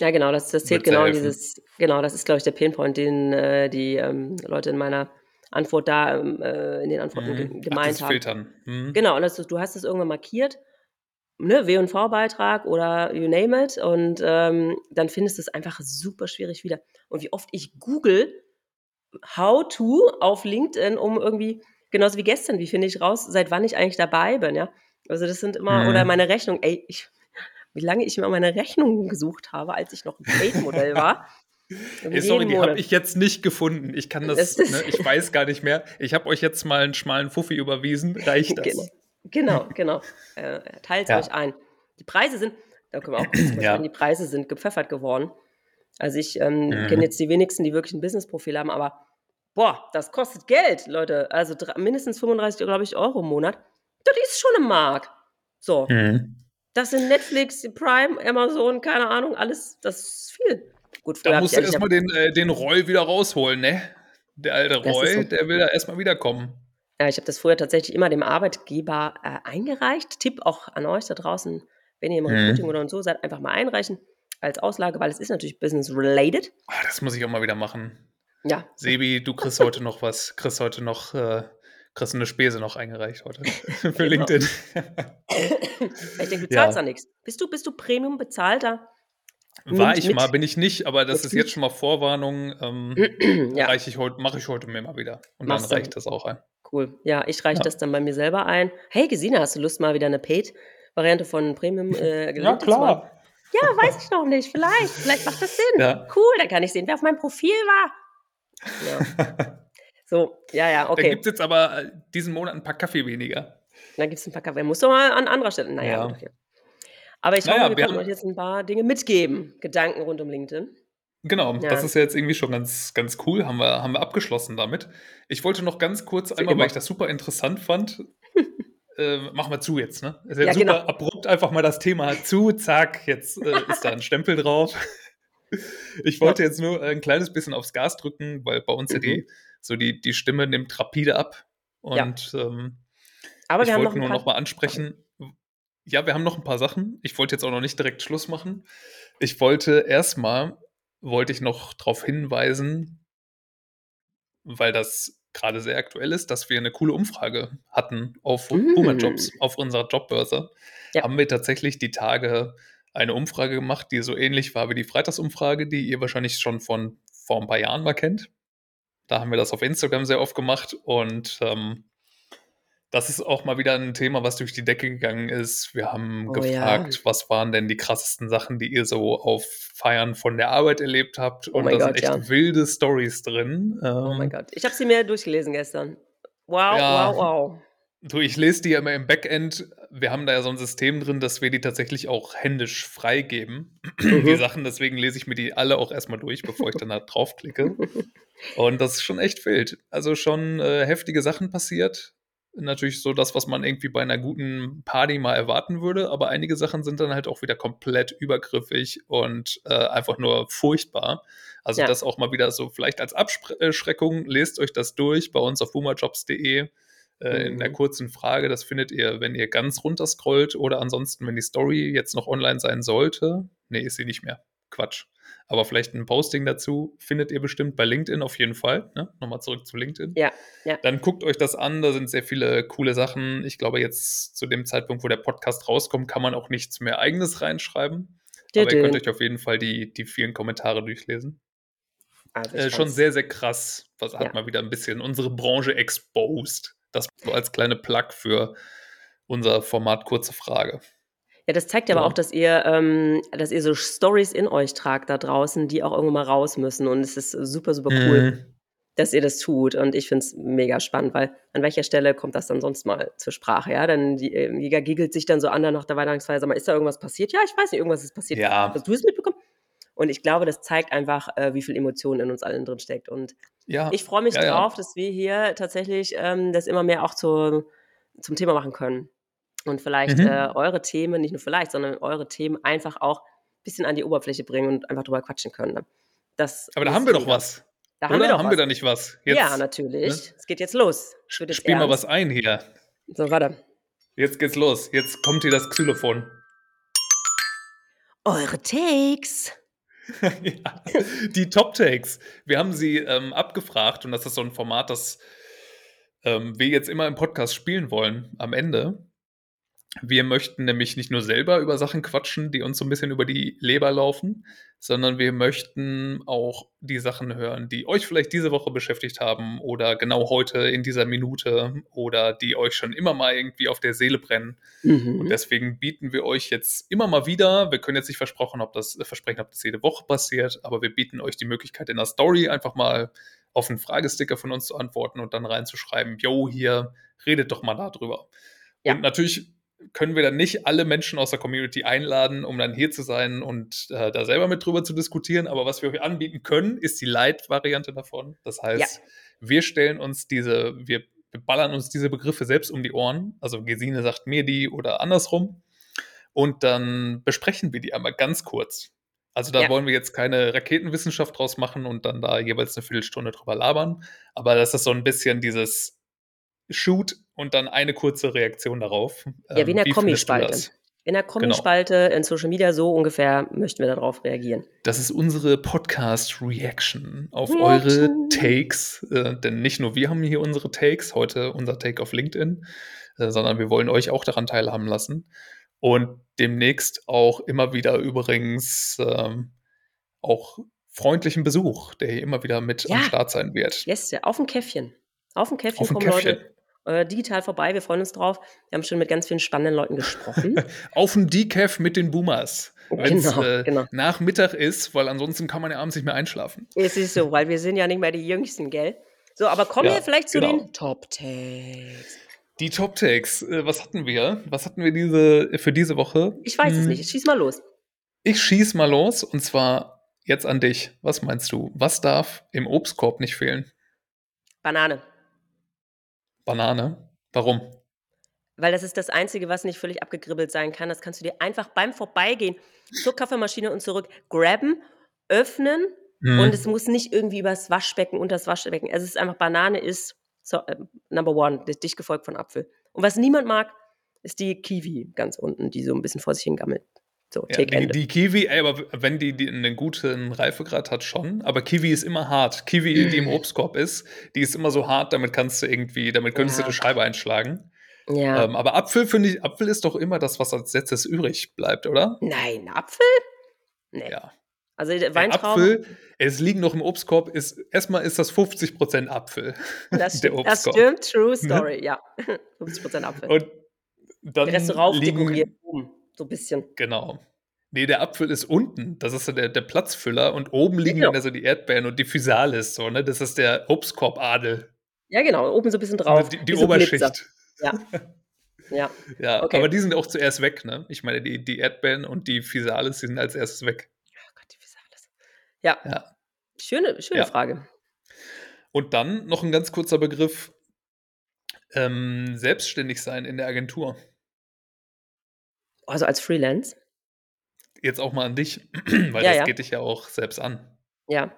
Ja, genau, das, das zählt genau in dieses, genau, das ist, glaube ich, der Pinpoint, den äh, die ähm, Leute in meiner Antwort da ähm, äh, in den Antworten mhm. gemeint Ach, das haben.
Filtern. Mhm.
Genau, und das, du hast es irgendwann markiert ne, W&V-Beitrag oder you name it und ähm, dann findest du es einfach super schwierig wieder. Und wie oft ich google how to auf LinkedIn, um irgendwie, genauso wie gestern, wie finde ich raus, seit wann ich eigentlich dabei bin, ja. Also das sind immer, mhm. oder meine Rechnung, ey, ich, wie lange ich mir meine Rechnungen gesucht habe, als ich noch ein Paid-Modell war. *laughs*
Hey, sorry, die habe ich jetzt nicht gefunden. Ich kann das, das ne, ich weiß gar nicht mehr. Ich habe euch jetzt mal einen schmalen Fuffi überwiesen. Reicht *laughs* das?
Genau. Genau, genau. Äh, teilt ja. euch ein. Die Preise sind, da können wir auch kurz *clears throat* ja. die Preise sind gepfeffert geworden. Also ich ähm, mhm. kenne jetzt die wenigsten, die wirklich ein Business-Profil haben, aber boah, das kostet Geld, Leute. Also mindestens 35, glaube ich, Euro im Monat. Das ist schon im Markt. So. Mhm. Das sind Netflix, Prime, Amazon, keine Ahnung, alles, das ist viel.
Gut, da musst du erstmal den, äh, den Roy wieder rausholen, ne? Der alte Roy, so. der will da erstmal wiederkommen.
Ja, ich habe das früher tatsächlich immer dem Arbeitgeber äh, eingereicht. Tipp auch an euch da draußen, wenn ihr im mhm. Recruiting oder und so seid, einfach mal einreichen als Auslage, weil es ist natürlich business-related.
Oh, das muss ich auch mal wieder machen.
Ja.
Sebi, du kriegst heute noch was, kriegst heute noch, äh, kriegst eine Spese noch eingereicht heute *laughs* *laughs* für genau. LinkedIn.
ich denke, du zahlst ja. da nichts. Bist du, bist du Premium bezahlter?
War ich mal, bin ich nicht, aber das ist jetzt schon mal Vorwarnung. Ähm, *clears throat* ja. ich heute, mache ich heute mir mal wieder. Und Machst dann reicht das auch ein.
Cool. Ja, ich reiche
Ja.
das dann bei mir selber ein. Hey, Gesine, hast du Lust, mal wieder eine Paid-Variante von Premium äh, *laughs*
Ja, klar.
Ja, weiß ich noch nicht. Vielleicht. Vielleicht macht das Sinn.
Ja.
Cool, dann kann ich sehen, wer auf meinem Profil war. Ja. *laughs* So, ja, ja,
Da
okay.
gibt es jetzt aber äh, diesen Monat ein paar Kaffee weniger.
Dann gibt es ein paar Kaffee. Muss doch mal an anderer Stelle. Naja,
Ja.
Aber ich
Naja,
hoffe, wir
wir
konnten
haben-
euch jetzt ein paar Dinge mitgeben. Gedanken rund um LinkedIn.
Genau,
Ja.
das ist ja jetzt irgendwie schon ganz, ganz cool. Haben wir, haben wir abgeschlossen damit. Ich wollte noch ganz kurz einmal, weil ich das super interessant fand. *laughs* äh, machen wir zu jetzt, ne? Ist ja,
Ja,
super
genau.
abrupt einfach mal das Thema zu, zack, jetzt äh, ist da ein Stempel drauf. Ich wollte jetzt nur ein kleines bisschen aufs Gas drücken, weil bei uns ja
Mhm.
die, so die, die Stimme nimmt rapide ab. Und ähm,
Aber
ich
noch
wollte
ein
nur
paar.
noch mal ansprechen, ja, wir haben noch ein paar Sachen. Ich wollte jetzt auch noch nicht direkt Schluss machen. Ich wollte erstmal, wollte ich noch darauf hinweisen, weil das gerade sehr aktuell ist, dass wir eine coole Umfrage hatten auf
Mm.
Jobs, auf unserer Jobbörse.
Ja.
Haben wir tatsächlich die Tage eine Umfrage gemacht, die so ähnlich war wie die Freitagsumfrage, die ihr wahrscheinlich schon von vor ein paar Jahren mal kennt. Da haben wir das auf Instagram sehr oft gemacht und ähm, das ist auch mal wieder ein Thema, was durch die Decke gegangen ist. Wir haben
Oh
gefragt,
ja.
was waren denn die krassesten Sachen, die ihr so auf Feiern von der Arbeit erlebt habt.
Oh
und
mein
da sind echt
ja.
wilde Stories drin.
Oh mein
Ähm,
Gott. Ich habe sie mir durchgelesen gestern. Wow,
Ja.
wow, wow.
Du, ich lese die ja immer im Backend. Wir haben da ja so ein System drin, dass wir die tatsächlich auch händisch freigeben. *clears throat* Die
Mhm.
Sachen, deswegen lese ich mir die alle auch erstmal durch, bevor ich dann halt draufklicke. *laughs* Und das ist schon echt wild. Also schon äh, heftige Sachen passiert. Natürlich so das, was man irgendwie bei einer guten Party mal erwarten würde, aber einige Sachen sind dann halt auch wieder komplett übergriffig und äh, einfach nur furchtbar. Also
Ja.
das auch mal wieder so vielleicht als Abschreckung, lest euch das durch bei uns auf boomerjobs.de äh, in der
Mhm.
kurzen Frage. Das findet ihr, wenn ihr ganz runter scrollt oder ansonsten, wenn die Story jetzt noch online sein sollte. Nee, ist sie nicht mehr. Quatsch. Aber vielleicht ein Posting dazu findet ihr bestimmt bei LinkedIn auf jeden Fall. Ne? Nochmal zurück zu LinkedIn.
Ja, ja.
Dann guckt euch das an, da sind sehr viele coole Sachen. Ich glaube, jetzt zu dem Zeitpunkt, wo der Podcast rauskommt, kann man auch nichts mehr eigenes reinschreiben. Aber ihr könnt euch auf jeden Fall die, die vielen Kommentare durchlesen.
Also
Äh, schon sehr, sehr krass. Was hat
Ja.
mal wieder ein bisschen unsere Branche exposed. Das so als kleine Plug für unser Format Kurze Frage.
Ja, das zeigt ja aber
Ja.
auch, dass ihr, ähm, dass ihr so Stories in euch tragt da draußen, die auch irgendwo mal raus müssen. Und es ist super, super cool,
Mhm.
dass ihr das tut. Und ich finde es mega spannend, weil an welcher Stelle kommt das dann sonst mal zur Sprache? Ja, dann die äh, Liga giggelt sich dann so an nach der Weihnachtsfeier, sag mal, ist da irgendwas passiert? Ja, ich weiß nicht, irgendwas ist passiert.
Ja.
Hast du es mitbekommen? Und ich glaube, das zeigt einfach, äh, wie viel Emotion in uns allen drin steckt. Und
Ja,
ich freue mich
ja, ja.
drauf, dass wir hier tatsächlich ähm, das immer mehr auch zu, zum Thema machen können. Und vielleicht
Mhm.
äh, eure Themen, nicht nur vielleicht, sondern eure Themen einfach auch ein bisschen an die Oberfläche bringen und einfach drüber quatschen können. ne? Das
Aber da haben wir doch was.
Da
Oder?
haben wir doch
haben
was.
wir da nicht was? Jetzt,
ja, natürlich.
ne?
Es geht jetzt los. Jetzt
Spiel mal
ernst.
was ein hier.
So, warte.
Jetzt geht's los. Jetzt kommt hier das Xylophon.
Eure Takes. *laughs*
ja, die Top Takes. Wir haben sie ähm, abgefragt und das ist so ein Format, das ähm, wir jetzt immer im Podcast spielen wollen am Ende. Wir möchten nämlich nicht nur selber über Sachen quatschen, die uns so ein bisschen über die Leber laufen, sondern wir möchten auch die Sachen hören, die euch vielleicht diese Woche beschäftigt haben oder genau heute in dieser Minute oder die euch schon immer mal irgendwie auf der Seele brennen. Und
Mhm.
deswegen bieten wir euch jetzt immer mal wieder, wir können jetzt nicht versprochen, ob das, versprechen, ob das jede Woche passiert, aber wir bieten euch die Möglichkeit in der Story einfach mal auf einen Fragesticker von uns zu antworten und dann reinzuschreiben, yo, hier, redet doch mal darüber.
Ja.
Und natürlich können wir dann nicht alle Menschen aus der Community einladen, um dann hier zu sein und äh, da selber mit drüber zu diskutieren. Aber was wir euch anbieten können, ist die Light-Variante davon. Das heißt, wir stellen uns diese, wir, wir ballern uns diese Begriffe selbst um die Ohren. Also Gesine sagt mir die oder andersrum. Und dann besprechen wir die einmal ganz kurz. Also da
Ja.
wollen wir jetzt keine Raketenwissenschaft draus machen und dann da jeweils eine Viertelstunde drüber labern. Aber das ist so ein bisschen dieses Shoot und dann eine kurze Reaktion darauf.
Ja, wie in der
findest du
Kommispalte. In der Kommispalte in Social Media so ungefähr möchten wir darauf reagieren.
Das ist unsere Podcast-Reaction auf
Reaction.
eure Takes. Äh, denn nicht nur wir haben hier unsere Takes, heute unser Take auf LinkedIn, äh, sondern wir wollen euch auch daran teilhaben lassen. Und demnächst auch immer wieder übrigens ähm, auch freundlichen Besuch, der hier immer wieder mit
Ja.
am Start sein wird.
Yes, ja, auf ein Käffchen. Auf ein Käffchen
Auf
kommen
Käffchen.
Leute äh, digital vorbei. Wir freuen uns drauf. Wir haben schon mit ganz vielen spannenden Leuten gesprochen. *laughs*
Auf dem Decaf mit den Boomers. Wenn es
Genau,
äh,
genau.
Nachmittag ist, weil ansonsten kann man ja abends nicht mehr einschlafen.
Es ist so, weil wir sind ja nicht mehr die Jüngsten, gell? So, aber kommen
Ja,
wir vielleicht zu
genau.
den Top Takes.
Die Top Takes, äh, was hatten wir? Was hatten wir diese, für diese Woche?
Ich weiß es
Hm,
nicht. Schieß mal los.
Ich schieß mal los und zwar jetzt an dich. Was meinst du? Was darf im Obstkorb nicht fehlen?
Banane.
Banane? Warum?
Weil das ist das Einzige, was nicht völlig abgegribbelt sein kann. Das kannst du dir einfach beim Vorbeigehen zur Kaffeemaschine und zurück grabben, öffnen
Hm.
und es muss nicht irgendwie übers Waschbecken, unter das Waschbecken. Es ist einfach, Banane ist so, äh, Number One, di- dicht gefolgt von Apfel. Und was niemand mag, ist die Kiwi ganz unten, die so ein bisschen vor sich hingammelt. So,
Ja, die,
Ende.
die Kiwi, ey, aber wenn die, die einen guten Reifegrad hat, schon. Aber Kiwi ist immer hart. Kiwi, die im Obstkorb ist, die ist immer so hart, damit kannst du irgendwie, damit könntest
Ja.
du eine Scheibe einschlagen.
ja.
Ähm, aber Apfel finde ich, Apfel ist doch immer das, was als letztes übrig bleibt, oder?
Nein, Apfel? Nee.
Ja.
Also Weintrauben,
Apfel, es liegen noch im Obstkorb, ist, erstmal ist das 50% Apfel. *laughs*
das,
der
stimmt, das stimmt, true story, ja. *laughs* 50% Apfel.
Und dann
Der Rest rauf
liegen,
dekoriert oben, so ein bisschen.
Genau. Nee, der Apfel ist unten. Das ist so der, der Platzfüller. Und oben liegen
Genau.
dann also die Erdbeeren und die Physalis. So, ne? Das ist der Obstkorbadel.
Ja, genau, oben so ein bisschen drauf.
Die, die
so Glitzer.
Oberschicht.
Ja. *laughs* Ja,
Ja,
Okay.
aber die sind auch zuerst weg, ne? Ich meine, die, die Erdbeeren und die Physalis die sind als erstes weg.
oh Gott, die Physalis. Ja,
Ja.
schöne, schöne
Ja.
Frage.
Und dann noch ein ganz kurzer Begriff: ähm, Selbstständig sein in der Agentur.
Also als Freelance,
Jetzt auch mal an dich, *clears throat* weil
Ja,
das
ja.
geht dich ja auch selbst an.
ja.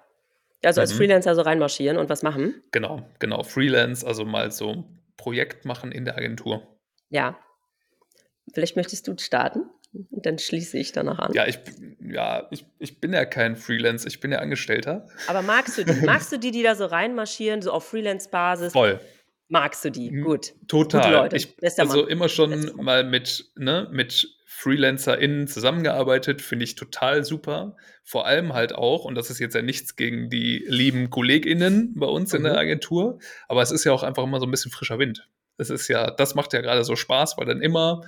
Also als
Mhm.
Freelancer so reinmarschieren und was machen?
Genau, genau. Freelance, also mal so ein Projekt machen in der Agentur.
Ja. Vielleicht möchtest du starten und dann schließe ich danach an.
Ja, ich, ja, ich, ich bin ja kein Freelance, ich bin ja Angestellter.
Aber magst du die? *laughs* Magst du die, die da so reinmarschieren, so auf Freelance-Basis?
Voll.
Magst du die? Gut.
Total.
Gute Leute.
Ich, also immer schon mal mit, ne, mit FreelancerInnen zusammengearbeitet, finde ich total super. Vor allem halt auch, und das ist jetzt ja nichts gegen die lieben KollegInnen bei uns in
Mhm.
der Agentur, aber es ist ja auch einfach immer so ein bisschen frischer Wind. Es ist ja, das macht ja gerade so Spaß, weil dann immer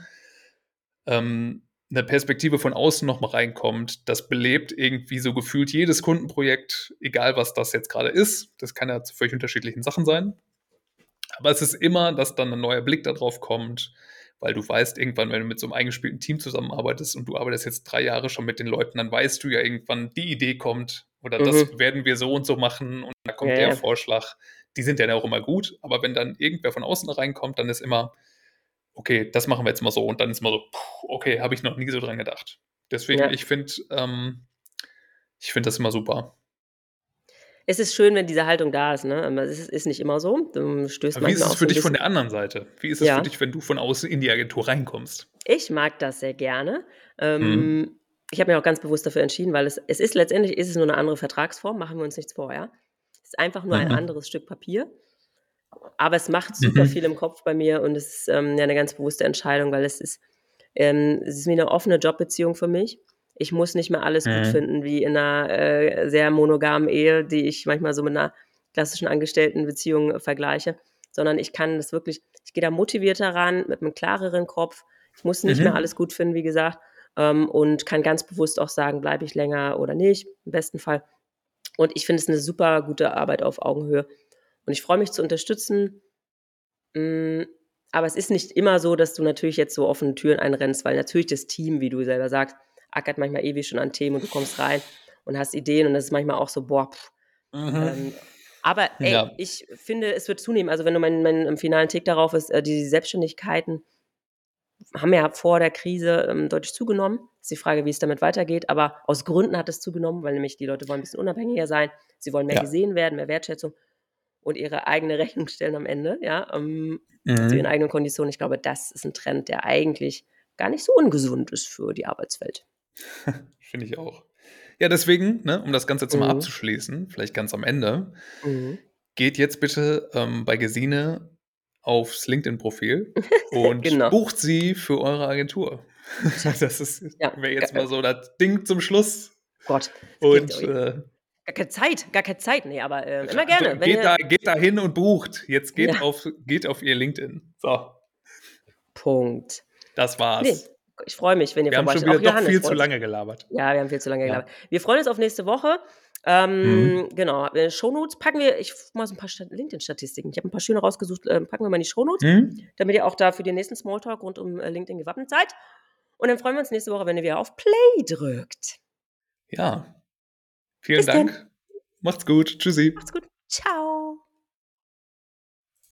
ähm, eine Perspektive von außen nochmal reinkommt. Das belebt irgendwie so gefühlt jedes Kundenprojekt, egal was das jetzt gerade ist. Das kann ja zu völlig unterschiedlichen Sachen sein. Aber es ist immer, dass dann ein neuer Blick darauf kommt, weil du weißt irgendwann, wenn du mit so einem eingespielten Team zusammenarbeitest und du arbeitest jetzt drei Jahre schon mit den Leuten, dann weißt du ja irgendwann, die Idee kommt oder das
Mhm.
werden wir so und so machen und da kommt
Ja,
der. Vorschlag. Die sind ja dann auch immer gut, aber wenn dann irgendwer von außen reinkommt, dann ist immer, okay, das machen wir jetzt mal so und dann ist mal so, okay, habe ich noch nie so dran gedacht. Deswegen,
Ja.
ich finde, ähm, ich finde das immer super.
Es ist schön, wenn diese Haltung da ist, ne? Aber es ist, ist nicht immer so. Du stößt
Aber wie ist es für
ein
dich von der anderen Seite? Wie ist es
Ja.
für dich, wenn du von außen in die Agentur reinkommst?
Ich mag das sehr gerne. Ähm,
Mhm.
Ich habe mich auch ganz bewusst dafür entschieden, weil es, es ist letztendlich ist es nur eine andere Vertragsform, machen wir uns nichts vor, ja. Es ist einfach nur ein
Mhm.
anderes Stück Papier. Aber es macht super
Mhm.
viel im Kopf bei mir und es ist ähm, ja eine ganz bewusste Entscheidung, weil es ist, ähm, es ist wie eine offene Jobbeziehung für mich. Ich muss nicht mehr alles gut
Mhm.
finden, wie in einer äh, sehr monogamen Ehe, die ich manchmal so mit einer klassischen Angestelltenbeziehung äh, vergleiche, sondern ich kann das wirklich, ich gehe da motivierter ran, mit einem klareren Kopf. Ich muss nicht
Mhm.
mehr alles gut finden, wie gesagt, ähm, und kann ganz bewusst auch sagen, bleibe ich länger oder nicht, im besten Fall. Und ich finde es eine super gute Arbeit auf Augenhöhe. Und ich freue mich zu unterstützen. Mm, Aber es ist nicht immer so, dass du natürlich jetzt so offene Türen einrennst, weil natürlich das Team, wie du selber sagst, ackert manchmal ewig schon an Themen und du kommst rein und hast Ideen und das ist manchmal auch so, boah, pff, ähm, aber ey,
Ja.
ich finde, es wird zunehmen. Also wenn du meinen mein, im finalen Tick darauf ist, äh, die Selbstständigkeiten haben ja vor der Krise ähm, deutlich zugenommen. Ist die Frage, wie es damit weitergeht. Aber aus Gründen hat es zugenommen, weil nämlich die Leute wollen ein bisschen unabhängiger sein. Sie wollen mehr
Ja.
gesehen werden, mehr Wertschätzung und ihre eigene *laughs* Rechnung stellen am Ende, ja, ähm, zu
Mhm.
ihren eigenen Konditionen. Ich glaube, das ist ein Trend, der eigentlich gar nicht so ungesund ist für die Arbeitswelt. *laughs*
Finde ich auch. Ja, deswegen, ne, um das Ganze jetzt mal
Mhm.
abzuschließen, vielleicht ganz am Ende,
Mhm.
geht jetzt bitte ähm, bei Gesine aufs LinkedIn-Profil *laughs* und
Genau.
bucht sie für eure Agentur. *laughs* Das ist
Ja,
wäre jetzt mal so das Ding zum Schluss.
Gott.
Und
geht-
äh,
Gar keine Zeit, gar keine Zeit. Nee, aber äh, immer gerne.
Geht, da, geht da hin und bucht. Jetzt geht, ja. auf, geht auf ihr LinkedIn. So.
Punkt.
Das war's. Nee,
ich freue mich, wenn ihr
wir
vorbei
haben schon wieder doch viel zu lange gelabert.
Ja, wir haben viel zu lange ja. gelabert. Wir freuen uns auf nächste Woche. Ähm, mhm. Genau, äh, Shownotes packen wir, ich mal so ein paar LinkedIn-Statistiken. Ich habe ein paar schöne rausgesucht, äh, packen wir mal in die Shownotes, mhm. damit ihr auch da für den nächsten Smalltalk rund um äh, LinkedIn gewappnet seid. Und dann freuen wir uns nächste Woche, wenn ihr wieder auf Play drückt.
Ja. Vielen Bis Dank. Denn. Macht's gut. Tschüssi.
Macht's gut. Ciao.